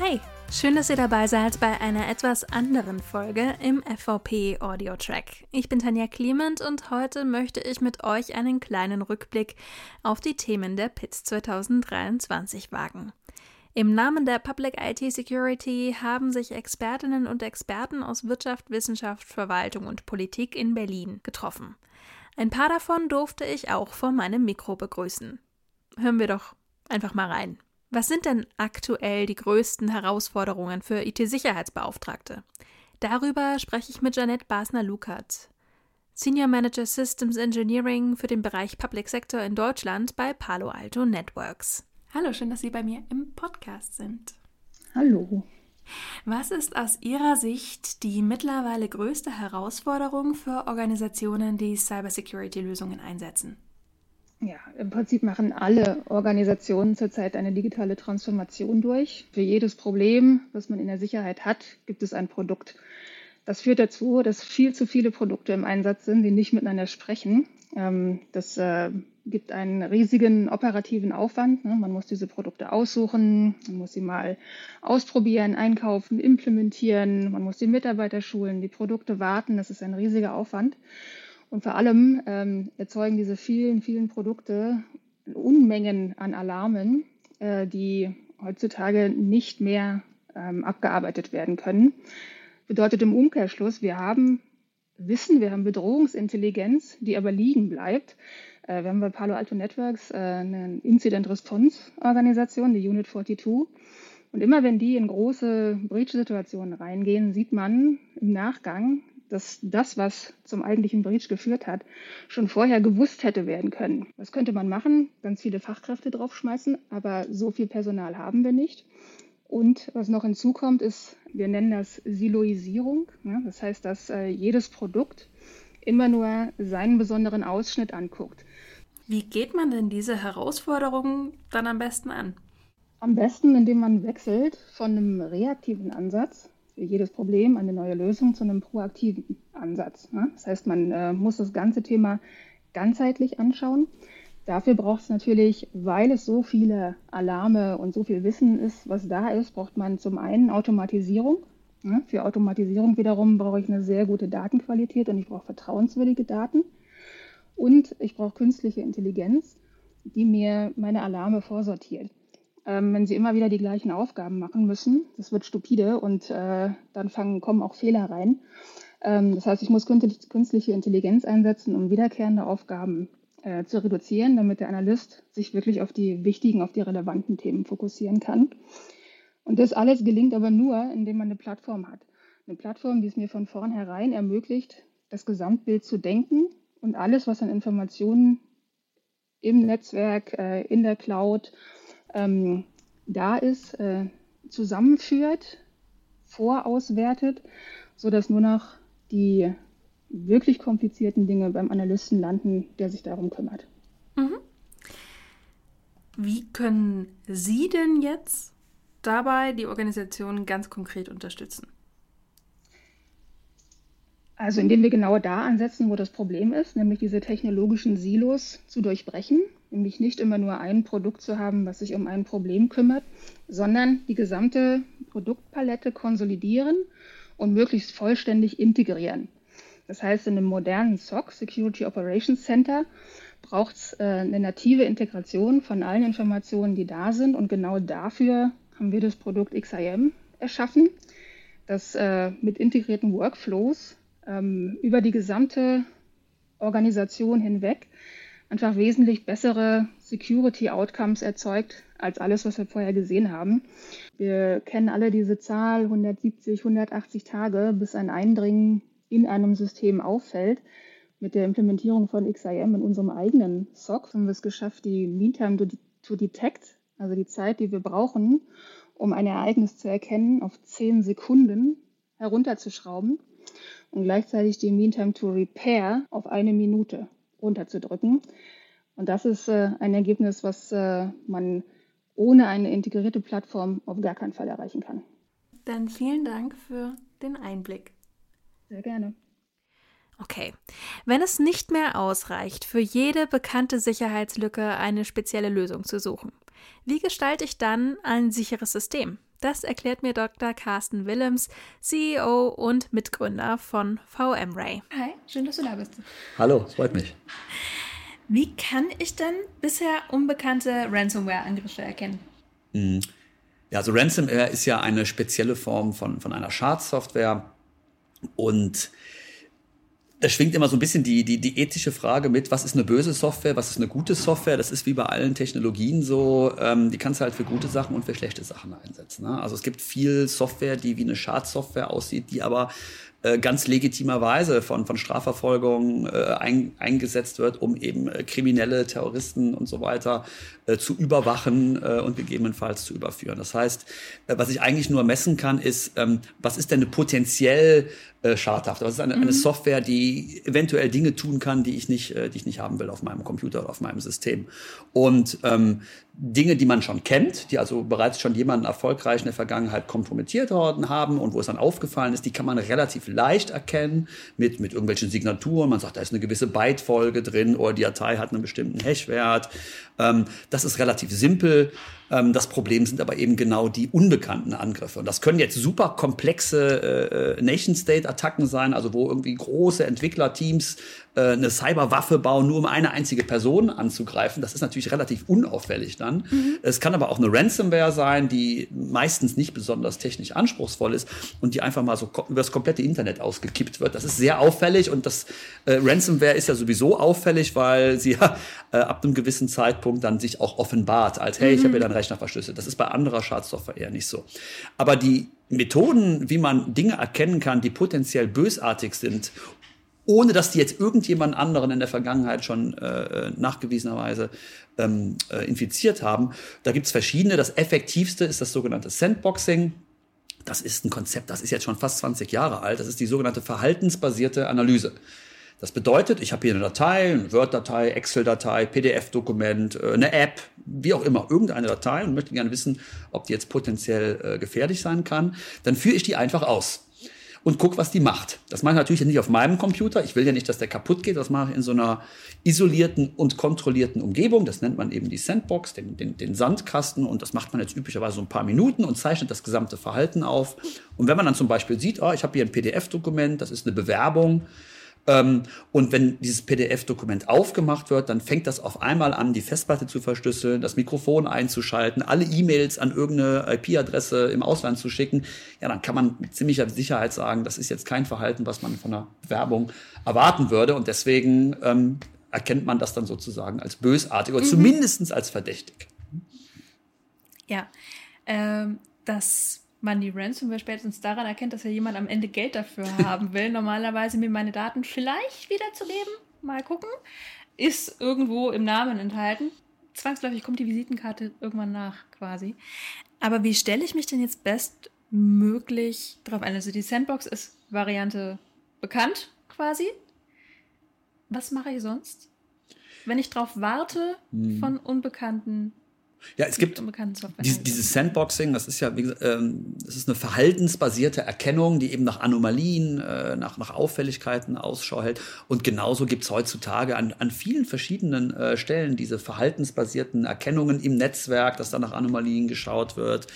Hi, schön, dass ihr dabei seid bei einer etwas anderen Folge im FVP Audio Track. Ich bin Tanja Clement und heute möchte ich mit euch einen kleinen Rückblick auf die Themen der PITS 2023 wagen. Im Namen der Public IT Security haben sich Expertinnen und Experten aus Wirtschaft, Wissenschaft, Verwaltung und Politik in Berlin getroffen. Ein paar davon durfte ich auch vor meinem Mikro begrüßen. Hören wir doch einfach mal rein. Was sind denn aktuell die größten Herausforderungen für IT-Sicherheitsbeauftragte? Darüber spreche ich mit Janette Basner-Lukert, Senior Manager Systems Engineering für den Bereich Public Sector in Deutschland bei Palo Alto Networks. Hallo, schön, dass Sie bei mir im Podcast sind. Hallo. Was ist aus Ihrer Sicht die mittlerweile größte Herausforderung für Organisationen, die Cybersecurity-Lösungen einsetzen? Ja, im Prinzip machen alle Organisationen zurzeit eine digitale Transformation durch. Für jedes Problem, was man in der Sicherheit hat, gibt es ein Produkt. Das führt dazu, dass viel zu viele Produkte im Einsatz sind, die nicht miteinander sprechen. Ähm, das äh, gibt einen riesigen operativen Aufwand. Ne? Man muss diese Produkte aussuchen, man muss sie mal ausprobieren, einkaufen, implementieren, man muss die Mitarbeiter schulen, die Produkte warten. Das ist ein riesiger Aufwand. Und vor allem ähm, erzeugen diese vielen, vielen Produkte Unmengen an Alarmen, äh, die heutzutage nicht mehr ähm, abgearbeitet werden können. Bedeutet im Umkehrschluss, wir haben Wissen, wir haben Bedrohungsintelligenz, die aber liegen bleibt. Äh, wir haben bei Palo Alto Networks äh, eine Incident-Response-Organisation, die Unit 42. Und immer wenn die in große Breach-Situationen reingehen, sieht man im Nachgang, dass das, was zum eigentlichen Breach geführt hat, schon vorher gewusst hätte werden können. Was könnte man machen? Ganz viele Fachkräfte draufschmeißen, aber so viel Personal haben wir nicht. Und was noch hinzukommt, ist, wir nennen das Siloisierung. Das heißt, dass äh, jedes Produkt immer nur seinen besonderen Ausschnitt anguckt. Wie geht man denn diese Herausforderungen dann am besten an? Am besten, indem man wechselt von einem reaktiven Ansatz für jedes Problem eine neue Lösung zu einem proaktiven Ansatz. Ne? Das heißt, man äh, muss das ganze Thema ganzheitlich anschauen. Dafür braucht es natürlich, weil es so viele Alarme und so viel Wissen ist, was da ist, braucht man zum einen Automatisierung. Ne? Für Automatisierung wiederum brauche ich eine sehr gute Datenqualität und ich brauche vertrauenswürdige Daten. Und ich brauche künstliche Intelligenz, die mir meine Alarme vorsortiert ähm, wenn sie immer wieder die gleichen Aufgaben machen müssen. Das wird stupide und äh, dann fangen, kommen auch Fehler rein. Ähm, das heißt, ich muss künstliche Intelligenz einsetzen, um wiederkehrende Aufgaben äh, zu reduzieren, damit der Analyst sich wirklich auf die wichtigen, auf die relevanten Themen fokussieren kann. Und das alles gelingt aber nur, indem man eine Plattform hat. Eine Plattform, die es mir von vornherein ermöglicht, das Gesamtbild zu denken und alles, was an Informationen im Netzwerk, äh, in der Cloud, ähm, da ist, äh, zusammenführt, vorauswertet, sodass nur noch die wirklich komplizierten Dinge beim Analysten landen, der sich darum kümmert. Mhm. Wie können Sie denn jetzt dabei die Organisation ganz konkret unterstützen? Also indem wir genau da ansetzen, wo das Problem ist, nämlich diese technologischen Silos zu durchbrechen nämlich nicht immer nur ein Produkt zu haben, was sich um ein Problem kümmert, sondern die gesamte Produktpalette konsolidieren und möglichst vollständig integrieren. Das heißt, in einem modernen SOC, Security Operations Center, braucht es äh, eine native Integration von allen Informationen, die da sind. Und genau dafür haben wir das Produkt XIM erschaffen, das äh, mit integrierten Workflows ähm, über die gesamte Organisation hinweg einfach wesentlich bessere Security Outcomes erzeugt als alles, was wir vorher gesehen haben. Wir kennen alle diese Zahl 170, 180 Tage, bis ein Eindringen in einem System auffällt. Mit der Implementierung von XIM in unserem eigenen SOC haben wir es geschafft, die Meantime to Detect, also die Zeit, die wir brauchen, um ein Ereignis zu erkennen, auf 10 Sekunden herunterzuschrauben und gleichzeitig die Meantime to Repair auf eine Minute runterzudrücken. Und das ist äh, ein Ergebnis, was äh, man ohne eine integrierte Plattform auf gar keinen Fall erreichen kann. Dann vielen Dank für den Einblick. Sehr gerne. Okay, wenn es nicht mehr ausreicht, für jede bekannte Sicherheitslücke eine spezielle Lösung zu suchen, wie gestalte ich dann ein sicheres System, Das erklärt mir Dr. Carsten Willems, CEO und Mitgründer von VMray. Hi, schön, dass du da bist. Hallo, es freut mich. Wie kann ich denn bisher unbekannte Ransomware-Angriffe erkennen? Mhm. Ja, also Ransomware ist ja eine spezielle Form von, von einer Schadsoftware und da schwingt immer so ein bisschen die, die, die ethische Frage mit, was ist eine böse Software, was ist eine gute Software. Das ist wie bei allen Technologien so, ähm, die kannst du halt für gute Sachen und für schlechte Sachen einsetzen. Ne? Also es gibt viel Software, die wie eine Schadsoftware aussieht, die aber äh, ganz legitimerweise von, von Strafverfolgung äh, ein, eingesetzt wird, um eben äh, Kriminelle, Terroristen und so weiter äh, zu überwachen äh, und gegebenenfalls zu überführen. Das heißt, was ich eigentlich nur messen kann, ist, ähm, was ist denn eine potenziell äh, schadhaft? Was ist eine, mhm. eine Software, die eventuell Dinge tun kann, die ich nicht, die ich nicht haben will auf meinem Computer oder auf meinem System? Und ähm, Dinge, die man schon kennt, die also bereits schon jemanden erfolgreich in der Vergangenheit kompromittiert worden haben und wo es dann aufgefallen ist, die kann man relativ leicht erkennen mit, mit irgendwelchen Signaturen. Man sagt, da ist eine gewisse Bytefolge drin oder die Datei hat einen bestimmten Hashwert. Ähm, das ist relativ simpel. Ähm, das Problem sind aber eben genau die unbekannten Angriffe. Und das können jetzt super komplexe äh, Nation-State-Attacken sein, also wo irgendwie große Entwicklerteams äh, eine Cyberwaffe bauen, nur um eine einzige Person anzugreifen. Das ist natürlich relativ unauffällig dann. Mhm. Es kann aber auch eine Ransomware sein, die meistens nicht besonders technisch anspruchsvoll ist und die einfach mal so über das komplette Internet ausgekippt wird. Das ist sehr auffällig und das äh, Ransomware ist ja sowieso auffällig, weil sie ja äh, ab einem gewissen Zeitpunkt dann sich auch offenbart als, hey, mhm. ich habe ja deinen Rechner verschlüsselt. Das ist bei anderer Schadsoftware eher nicht so. Aber die Methoden, wie man Dinge erkennen kann, die potenziell bösartig sind ohne dass die jetzt irgendjemand anderen in der Vergangenheit schon äh, nachgewiesenerweise ähm, äh, infiziert haben. Da gibt's verschiedene. Das effektivste ist das sogenannte Sandboxing. Das ist ein Konzept, das ist jetzt schon fast 20 Jahre alt. Das ist die sogenannte verhaltensbasierte Analyse. Das bedeutet, ich habe hier eine Datei, eine Word-Datei, Excel-Datei, PDF-Dokument, äh, eine App, wie auch immer, irgendeine Datei und möchte gerne wissen, ob die jetzt potenziell äh, gefährlich sein kann. Dann führe ich die einfach aus und guck, was die macht. Das mache ich natürlich nicht auf meinem Computer. Ich will ja nicht, dass der kaputt geht. Das mache ich in so einer isolierten und kontrollierten Umgebung. Das nennt man eben die Sandbox, den, den, den Sandkasten. Und das macht man jetzt üblicherweise so ein paar Minuten und zeichnet das gesamte Verhalten auf. Und wenn man dann zum Beispiel sieht, oh, ich habe hier ein PDF-Dokument, das ist eine Bewerbung, und wenn dieses PDF-Dokument aufgemacht wird, dann fängt das auf einmal an, die Festplatte zu verschlüsseln, das Mikrofon einzuschalten, alle E-Mails an irgendeine IP-Adresse im Ausland zu schicken. Ja, dann kann man mit ziemlicher Sicherheit sagen, das ist jetzt kein Verhalten, was man von einer Werbung erwarten würde. Und deswegen ähm, erkennt man das dann sozusagen als bösartig oder mhm. zumindest als verdächtig. Ja, ähm, das man die Ransomware spätestens daran erkennt, dass ja jemand am Ende Geld dafür haben will, normalerweise mir meine Daten vielleicht wiederzugeben. Mal gucken. Ist irgendwo im Namen enthalten. Zwangsläufig kommt die Visitenkarte irgendwann nach, quasi. Aber wie stelle ich mich denn jetzt bestmöglich drauf ein? Also die Sandbox ist Variante bekannt, quasi. Was mache ich sonst? Wenn ich darauf warte, hm. von Unbekannten ja, es gibt dieses, dieses Sandboxing, das ist ja, wie gesagt, ähm, das ist eine verhaltensbasierte Erkennung, die eben nach Anomalien, äh, nach, nach Auffälligkeiten Ausschau hält. Und genauso gibt's heutzutage an, an vielen verschiedenen äh, Stellen diese verhaltensbasierten Erkennungen im Netzwerk, dass da nach Anomalien geschaut wird.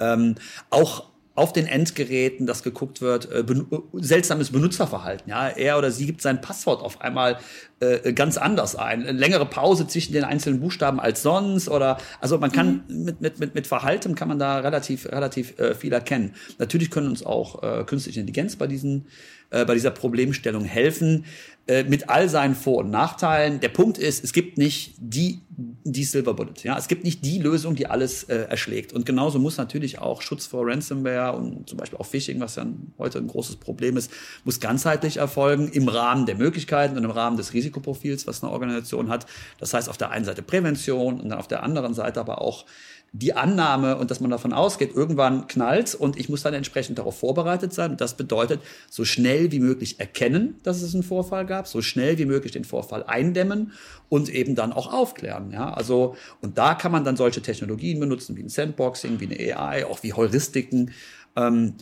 Ähm, auch auf den Endgeräten, dass geguckt wird, äh, ben seltsames Benutzerverhalten. Ja, er oder sie gibt sein Passwort auf einmal äh, ganz anders ein. Längere Pause zwischen den einzelnen Buchstaben als sonst oder also man kann mhm. mit, mit, mit, mit Verhalten kann man da relativ, relativ äh, viel erkennen. Natürlich können uns auch äh, künstliche Intelligenz bei diesen äh, bei dieser Problemstellung helfen, äh, mit all seinen Vor- und Nachteilen. Der Punkt ist, es gibt nicht die, die Silver Bullet. Ja? Es gibt nicht die Lösung, die alles äh, erschlägt. Und genauso muss natürlich auch Schutz vor Ransomware und zum Beispiel auch Phishing, was ja heute ein großes Problem ist, muss ganzheitlich erfolgen im Rahmen der Möglichkeiten und im Rahmen des Risikoprofils, was eine Organisation hat. Das heißt auf der einen Seite Prävention und dann auf der anderen Seite aber auch die Annahme und dass man davon ausgeht, irgendwann knallt und ich muss dann entsprechend darauf vorbereitet sein. Und das bedeutet, so schnell wie möglich erkennen, dass es einen Vorfall gab, so schnell wie möglich den Vorfall eindämmen und eben dann auch aufklären. Ja, also, und da kann man dann solche Technologien benutzen, wie ein Sandboxing, wie eine AI, auch wie Heuristiken. Ähm,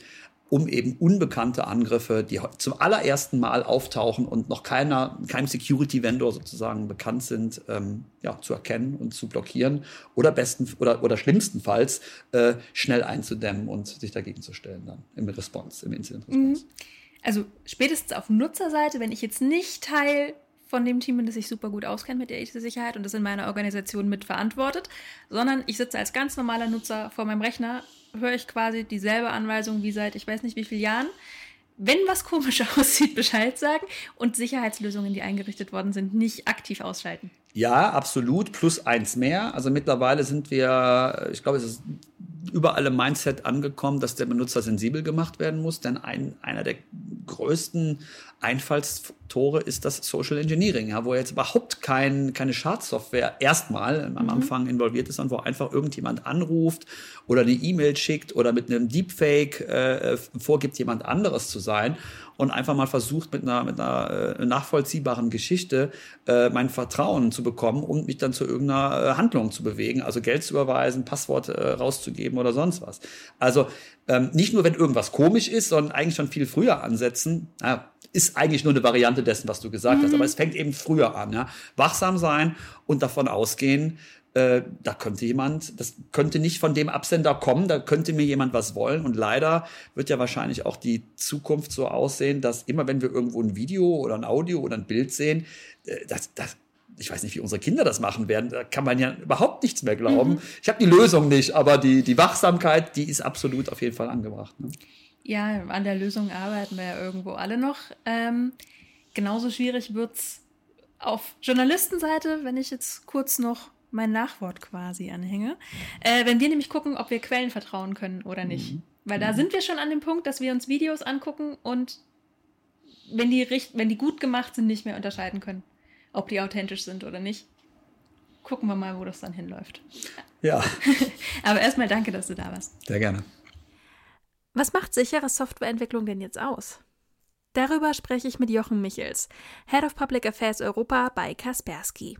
um eben unbekannte Angriffe, die zum allerersten Mal auftauchen und noch keiner, keinem Security-Vendor sozusagen bekannt sind, ähm, ja, zu erkennen und zu blockieren oder besten oder, oder schlimmstenfalls äh, schnell einzudämmen und sich dagegen zu stellen dann im Response, im Incident-Response. Mhm. Also spätestens auf Nutzerseite, wenn ich jetzt nicht Teil von dem Team bin, das sich super gut auskennt mit der IT-Sicherheit und das in meiner Organisation mitverantwortet, sondern ich sitze als ganz normaler Nutzer vor meinem Rechner, höre ich quasi dieselbe Anweisung wie seit ich weiß nicht wie vielen Jahren. Wenn was komisch aussieht, Bescheid sagen und Sicherheitslösungen, die eingerichtet worden sind, nicht aktiv ausschalten. Ja, absolut. Plus eins mehr. Also mittlerweile sind wir, ich glaube, es ist überall im Mindset angekommen, dass der Benutzer sensibel gemacht werden muss. Denn ein, einer der größten Einfallstore ist das Social Engineering, ja, wo jetzt überhaupt kein, keine Schadsoftware erstmal am mhm. Anfang involviert ist, sondern wo einfach irgendjemand anruft oder eine E-Mail schickt oder mit einem Deepfake äh, vorgibt, jemand anderes zu sein und einfach mal versucht, mit einer, mit einer äh, nachvollziehbaren Geschichte äh, mein Vertrauen zu bekommen und mich dann zu irgendeiner äh, Handlung zu bewegen, also Geld zu überweisen, Passwort äh, rauszugeben oder sonst was. Also ähm, nicht nur, wenn irgendwas komisch ist, sondern eigentlich schon viel früher ansetzen. Ja, ist eigentlich nur eine Variante dessen, was du gesagt mhm. hast, aber es fängt eben früher an. Ja? Wachsam sein und davon ausgehen, äh, da könnte jemand, das könnte nicht von dem Absender kommen, da könnte mir jemand was wollen. Und leider wird ja wahrscheinlich auch die Zukunft so aussehen, dass immer wenn wir irgendwo ein Video oder ein Audio oder ein Bild sehen, äh, das, das, ich weiß nicht, wie unsere Kinder das machen werden, da kann man ja überhaupt nichts mehr glauben. Mhm. Ich habe die Lösung nicht, aber die, die Wachsamkeit, die ist absolut auf jeden Fall angebracht. Ne? Ja, an der Lösung arbeiten wir ja irgendwo alle noch. Ähm, genauso schwierig wird es auf Journalistenseite, wenn ich jetzt kurz noch mein Nachwort quasi anhänge. Äh, wenn wir nämlich gucken, ob wir Quellen vertrauen können oder nicht. Mhm. Weil da mhm. sind wir schon an dem Punkt, dass wir uns Videos angucken und wenn die, wenn die gut gemacht sind, nicht mehr unterscheiden können, ob die authentisch sind oder nicht. Gucken wir mal, wo das dann hinläuft. Ja. Aber erstmal danke, dass du da warst. Sehr gerne. Was macht sichere Softwareentwicklung denn jetzt aus? Darüber spreche ich mit Jochen Michels, Head of Public Affairs Europa bei Kaspersky.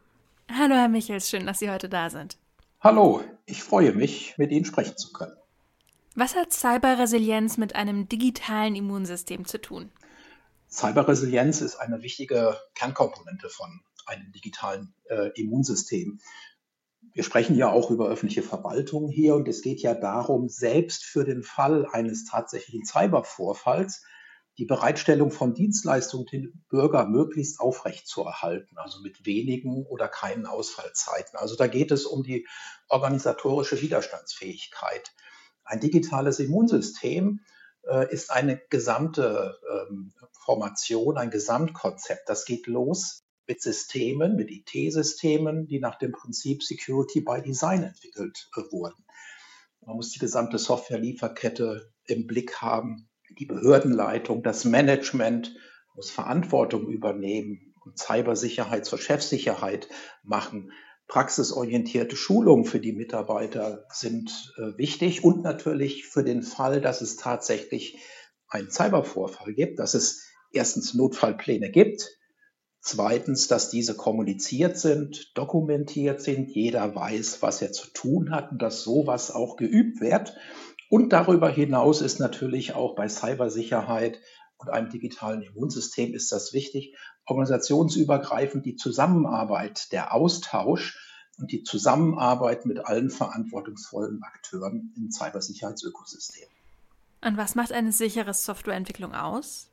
Hallo, Herr Michels, schön, dass Sie heute da sind. Hallo, ich freue mich, mit Ihnen sprechen zu können. Was hat Cyberresilienz mit einem digitalen Immunsystem zu tun? Cyberresilienz ist eine wichtige Kernkomponente von einem digitalen äh, Immunsystem. Wir sprechen ja auch über öffentliche Verwaltung hier und es geht ja darum, selbst für den Fall eines tatsächlichen Cybervorfalls die Bereitstellung von Dienstleistungen den Bürger möglichst aufrechtzuerhalten, also mit wenigen oder keinen Ausfallzeiten. Also da geht es um die organisatorische Widerstandsfähigkeit. Ein digitales Immunsystem äh, ist eine gesamte ähm, Formation, ein Gesamtkonzept. Das geht los mit Systemen, mit IT-Systemen, die nach dem Prinzip Security by Design entwickelt äh, wurden. Man muss die gesamte Softwarelieferkette im Blick haben die Behördenleitung, das Management muss Verantwortung übernehmen und Cybersicherheit zur Chefsicherheit machen. Praxisorientierte Schulungen für die Mitarbeiter sind äh, wichtig und natürlich für den Fall, dass es tatsächlich einen Cybervorfall gibt, dass es erstens Notfallpläne gibt, zweitens, dass diese kommuniziert sind, dokumentiert sind, jeder weiß, was er zu tun hat und dass sowas auch geübt wird. Und darüber hinaus ist natürlich auch bei Cybersicherheit und einem digitalen Immunsystem ist das wichtig, organisationsübergreifend die Zusammenarbeit, der Austausch und die Zusammenarbeit mit allen verantwortungsvollen Akteuren im Cybersicherheitsökosystem. Und was macht eine sichere Softwareentwicklung aus?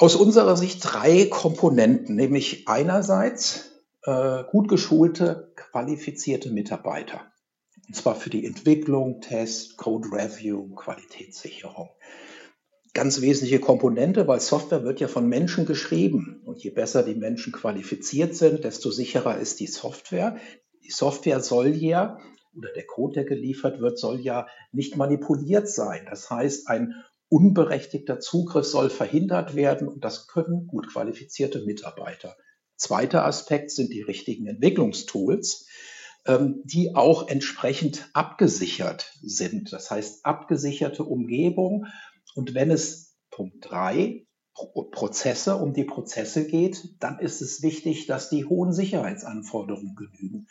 Aus unserer Sicht drei Komponenten, nämlich einerseits äh, gut geschulte, qualifizierte Mitarbeiter. Und zwar für die Entwicklung, Test, Code Review, Qualitätssicherung. Ganz wesentliche Komponente, weil Software wird ja von Menschen geschrieben. Und je besser die Menschen qualifiziert sind, desto sicherer ist die Software. Die Software soll ja, oder der Code, der geliefert wird, soll ja nicht manipuliert sein. Das heißt, ein unberechtigter Zugriff soll verhindert werden und das können gut qualifizierte Mitarbeiter. Zweiter Aspekt sind die richtigen Entwicklungstools. Ähm, die auch entsprechend abgesichert sind. Das heißt, abgesicherte Umgebung. Und wenn es Punkt drei Prozesse um die Prozesse geht, dann ist es wichtig, dass die hohen Sicherheitsanforderungen genügen,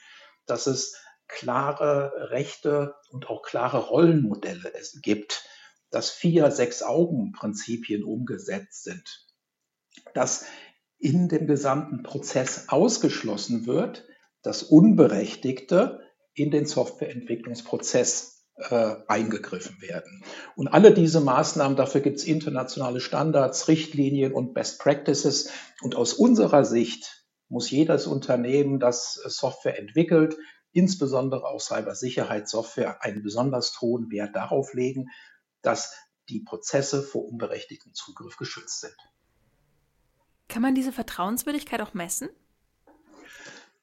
dass es klare Rechte und auch klare Rollenmodelle gibt, dass vier Sechs-Augen-Prinzipien umgesetzt sind. Dass in dem gesamten Prozess ausgeschlossen wird, dass Unberechtigte in den Softwareentwicklungsprozess äh, eingegriffen werden. Und alle diese Maßnahmen, dafür gibt es internationale Standards, Richtlinien und Best Practices. Und aus unserer Sicht muss jedes Unternehmen, das Software entwickelt, insbesondere auch Cybersicherheitssoftware, einen besonders hohen Wert darauf legen, dass die Prozesse vor unberechtigtem Zugriff geschützt sind. Kann man diese Vertrauenswürdigkeit auch messen?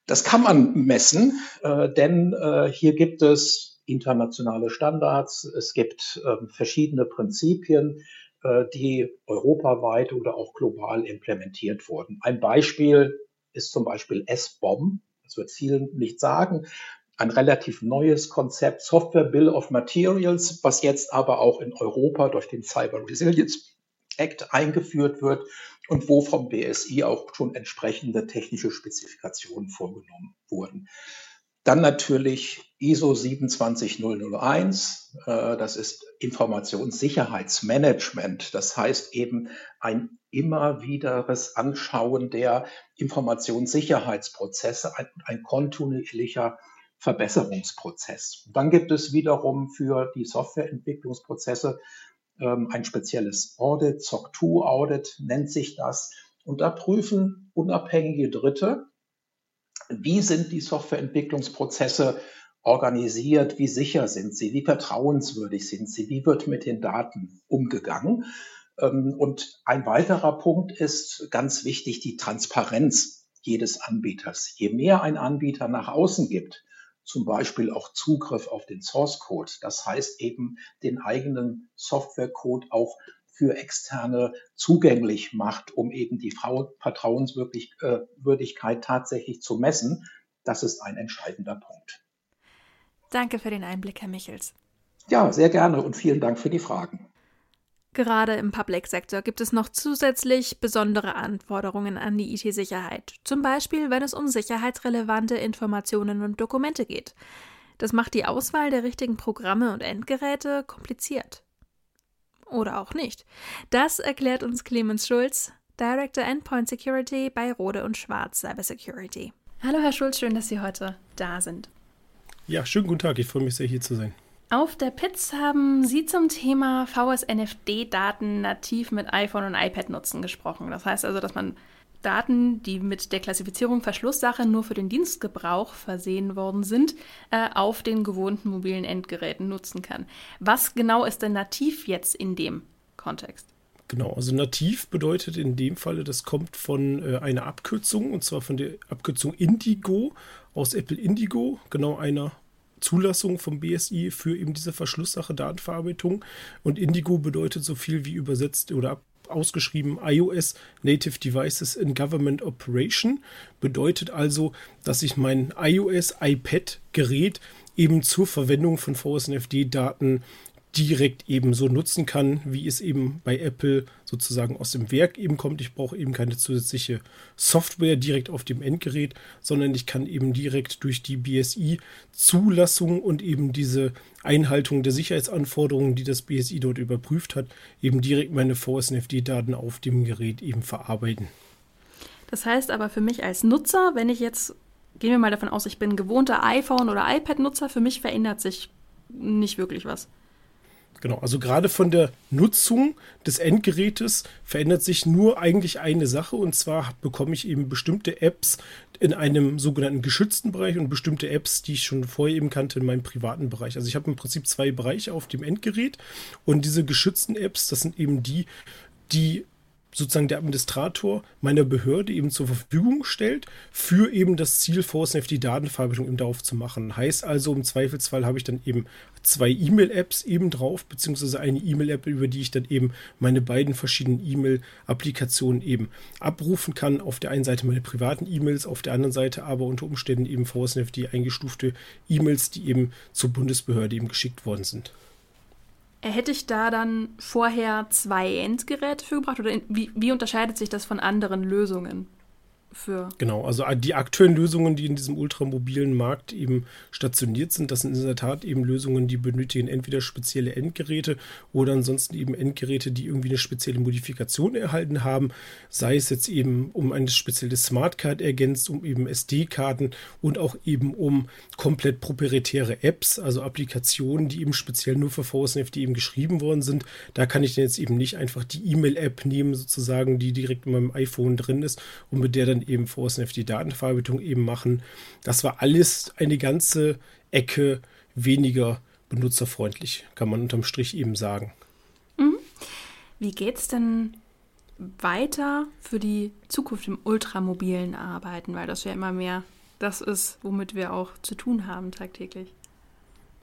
Das kann man messen, äh, denn äh, hier gibt es internationale Standards, es gibt äh, verschiedene Prinzipien, äh, die europaweit oder auch global implementiert wurden. Ein Beispiel ist zum Beispiel S-Bomb. Das wird vielen nicht sagen. Ein relativ neues Konzept, Software Bill of Materials, was jetzt aber auch in Europa durch den Cyber Resilience Act eingeführt wird und wo vom BSI auch schon entsprechende technische Spezifikationen vorgenommen wurden. Dann natürlich ISO 27001, äh, das ist Informationssicherheitsmanagement. Das heißt eben ein immer wiederes Anschauen der Informationssicherheitsprozesse, ein, ein kontinuierlicher Verbesserungsprozess. dann gibt es wiederum für die Softwareentwicklungsprozesse ähm, ein spezielles Audit, SOC 2 Audit nennt sich das. Und da prüfen unabhängige Dritte, wie sind die Softwareentwicklungsprozesse organisiert, wie sicher sind sie, wie vertrauenswürdig sind sie, wie wird mit den Daten umgegangen. Ähm, und ein weiterer Punkt ist ganz wichtig, die Transparenz jedes Anbieters. Je mehr ein Anbieter nach außen gibt, zum Beispiel auch Zugriff auf den Source Code. Das heißt eben den eigenen Softwarecode auch für Externe zugänglich macht, um eben die Vertrauenswürdigkeit äh, tatsächlich zu messen. Das ist ein entscheidender Punkt. Danke für den Einblick, Herr Michels. Ja, sehr gerne und vielen Dank für die Fragen. Gerade im Public-Sektor gibt es noch zusätzlich besondere Anforderungen an die IT-Sicherheit, zum Beispiel wenn es um sicherheitsrelevante Informationen und Dokumente geht. Das macht die Auswahl der richtigen Programme und Endgeräte kompliziert. Oder auch nicht. Das erklärt uns Clemens Schulz, Director Endpoint Security bei Rode und Schwarz Cybersecurity. Hallo Herr Schulz, schön, dass Sie heute da sind. Ja, schönen guten Tag, ich freue mich sehr hier zu sein. Auf der PITS haben Sie zum Thema VSNFD-Daten nativ mit iPhone und iPad nutzen gesprochen. Das heißt also, dass man Daten, die mit der Klassifizierung Verschlusssache nur für den Dienstgebrauch versehen worden sind, äh, auf den gewohnten mobilen Endgeräten nutzen kann. Was genau ist denn nativ jetzt in dem Kontext? Genau, also nativ bedeutet in dem Falle, das kommt von äh, einer Abkürzung, und zwar von der Abkürzung Indigo aus Apple Indigo, genau einer Zulassung vom BSI für eben diese Verschlusssache Datenverarbeitung. Und Indigo bedeutet so viel wie übersetzt oder ausgeschrieben iOS Native Devices in Government Operation. Bedeutet also, dass ich mein iOS iPad Gerät eben zur Verwendung von VSNFD-Daten direkt eben so nutzen kann, wie es eben bei Apple sozusagen aus dem Werk eben kommt. Ich brauche eben keine zusätzliche Software direkt auf dem Endgerät, sondern ich kann eben direkt durch die BSI-Zulassung und eben diese Einhaltung der Sicherheitsanforderungen, die das BSI dort überprüft hat, eben direkt meine VSNFD-Daten auf dem Gerät eben verarbeiten. Das heißt aber für mich als Nutzer, wenn ich jetzt, gehen wir mal davon aus, ich bin gewohnter iPhone- oder iPad-Nutzer, für mich verändert sich nicht wirklich was. Genau, also gerade von der Nutzung des Endgerätes verändert sich nur eigentlich eine Sache und zwar bekomme ich eben bestimmte Apps in einem sogenannten geschützten Bereich und bestimmte Apps, die ich schon vorher eben kannte, in meinem privaten Bereich. Also ich habe im Prinzip zwei Bereiche auf dem Endgerät und diese geschützten Apps, das sind eben die, die sozusagen der Administrator meiner Behörde eben zur Verfügung stellt, für eben das Ziel ForceNF die Datenverarbeitung eben darauf zu machen. Heißt also, im Zweifelsfall habe ich dann eben zwei E-Mail-Apps eben drauf, beziehungsweise eine E-Mail-App, über die ich dann eben meine beiden verschiedenen E-Mail-Applikationen eben abrufen kann. Auf der einen Seite meine privaten E-Mails, auf der anderen Seite aber unter Umständen eben VSNF die eingestufte E-Mails, die eben zur Bundesbehörde eben geschickt worden sind. Hätte ich da dann vorher zwei Endgeräte für gebracht oder wie, wie unterscheidet sich das von anderen Lösungen? Für. Genau, also die aktuellen Lösungen, die in diesem ultramobilen Markt eben stationiert sind, das sind in der Tat eben Lösungen, die benötigen entweder spezielle Endgeräte oder ansonsten eben Endgeräte, die irgendwie eine spezielle Modifikation erhalten haben, sei es jetzt eben um eine spezielle Smartcard ergänzt, um eben SD-Karten und auch eben um komplett proprietäre Apps, also Applikationen, die eben speziell nur für VSNFD eben geschrieben worden sind. Da kann ich dann jetzt eben nicht einfach die E-Mail-App nehmen, sozusagen, die direkt in meinem iPhone drin ist und mit der dann eben VSNF die Datenverarbeitung eben machen. Das war alles eine ganze Ecke weniger benutzerfreundlich, kann man unterm Strich eben sagen. Mhm. Wie geht es denn weiter für die Zukunft im ultramobilen Arbeiten, weil das ja immer mehr das ist, womit wir auch zu tun haben tagtäglich.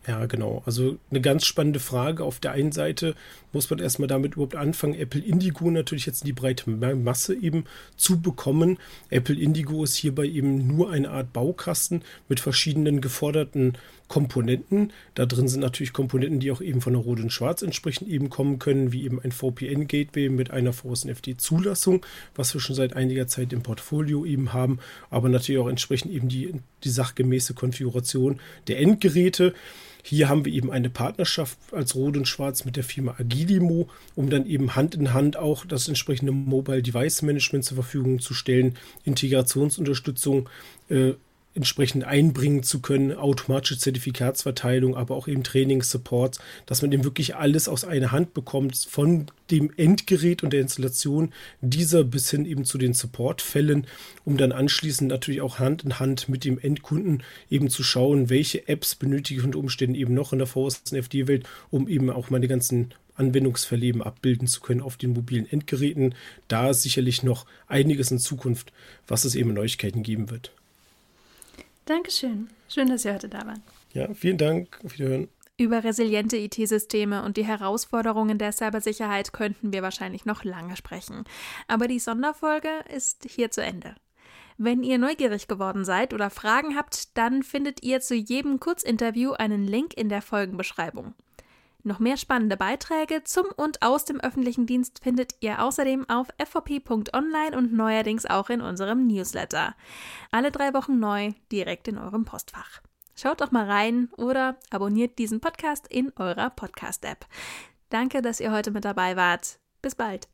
Ja, genau. Also eine ganz spannende Frage. Auf der einen Seite muss man erstmal damit überhaupt anfangen, Apple Indigo natürlich jetzt in die breite Masse eben zu bekommen. Apple Indigo ist hierbei eben nur eine Art Baukasten mit verschiedenen geforderten Komponenten. Da drin sind natürlich Komponenten, die auch eben von der Rot und Schwarz entsprechend eben kommen können, wie eben ein VPN-Gateway mit einer FD-Zulassung, was wir schon seit einiger Zeit im Portfolio eben haben, aber natürlich auch entsprechend eben die, die sachgemäße Konfiguration der Endgeräte. Hier haben wir eben eine Partnerschaft als Rot und Schwarz mit der Firma Agilimo, um dann eben Hand in Hand auch das entsprechende Mobile Device Management zur Verfügung zu stellen, Integrationsunterstützung äh, entsprechend einbringen zu können, automatische Zertifikatsverteilung, aber auch eben Training, Support, dass man eben wirklich alles aus einer Hand bekommt, von dem Endgerät und der Installation dieser bis hin eben zu den Supportfällen, um dann anschließend natürlich auch Hand in Hand mit dem Endkunden eben zu schauen, welche Apps benötige ich unter Umständen eben noch in der VSNFD-Welt, um eben auch meine ganzen Anwendungsfälle eben abbilden zu können auf den mobilen Endgeräten. Da ist sicherlich noch einiges in Zukunft, was es eben Neuigkeiten geben wird. Dankeschön. Schön, dass Sie heute da waren. Ja, vielen Dank. Auf Wiederhören. Über resiliente IT-Systeme und die Herausforderungen der Cybersicherheit könnten wir wahrscheinlich noch lange sprechen. Aber die Sonderfolge ist hier zu Ende. Wenn ihr neugierig geworden seid oder Fragen habt, dann findet ihr zu jedem Kurzinterview einen Link in der Folgenbeschreibung. Noch mehr spannende Beiträge zum und aus dem öffentlichen Dienst findet ihr außerdem auf fvp.online und neuerdings auch in unserem Newsletter. Alle drei Wochen neu, direkt in eurem Postfach. Schaut doch mal rein oder abonniert diesen Podcast in eurer Podcast-App. Danke, dass ihr heute mit dabei wart. Bis bald.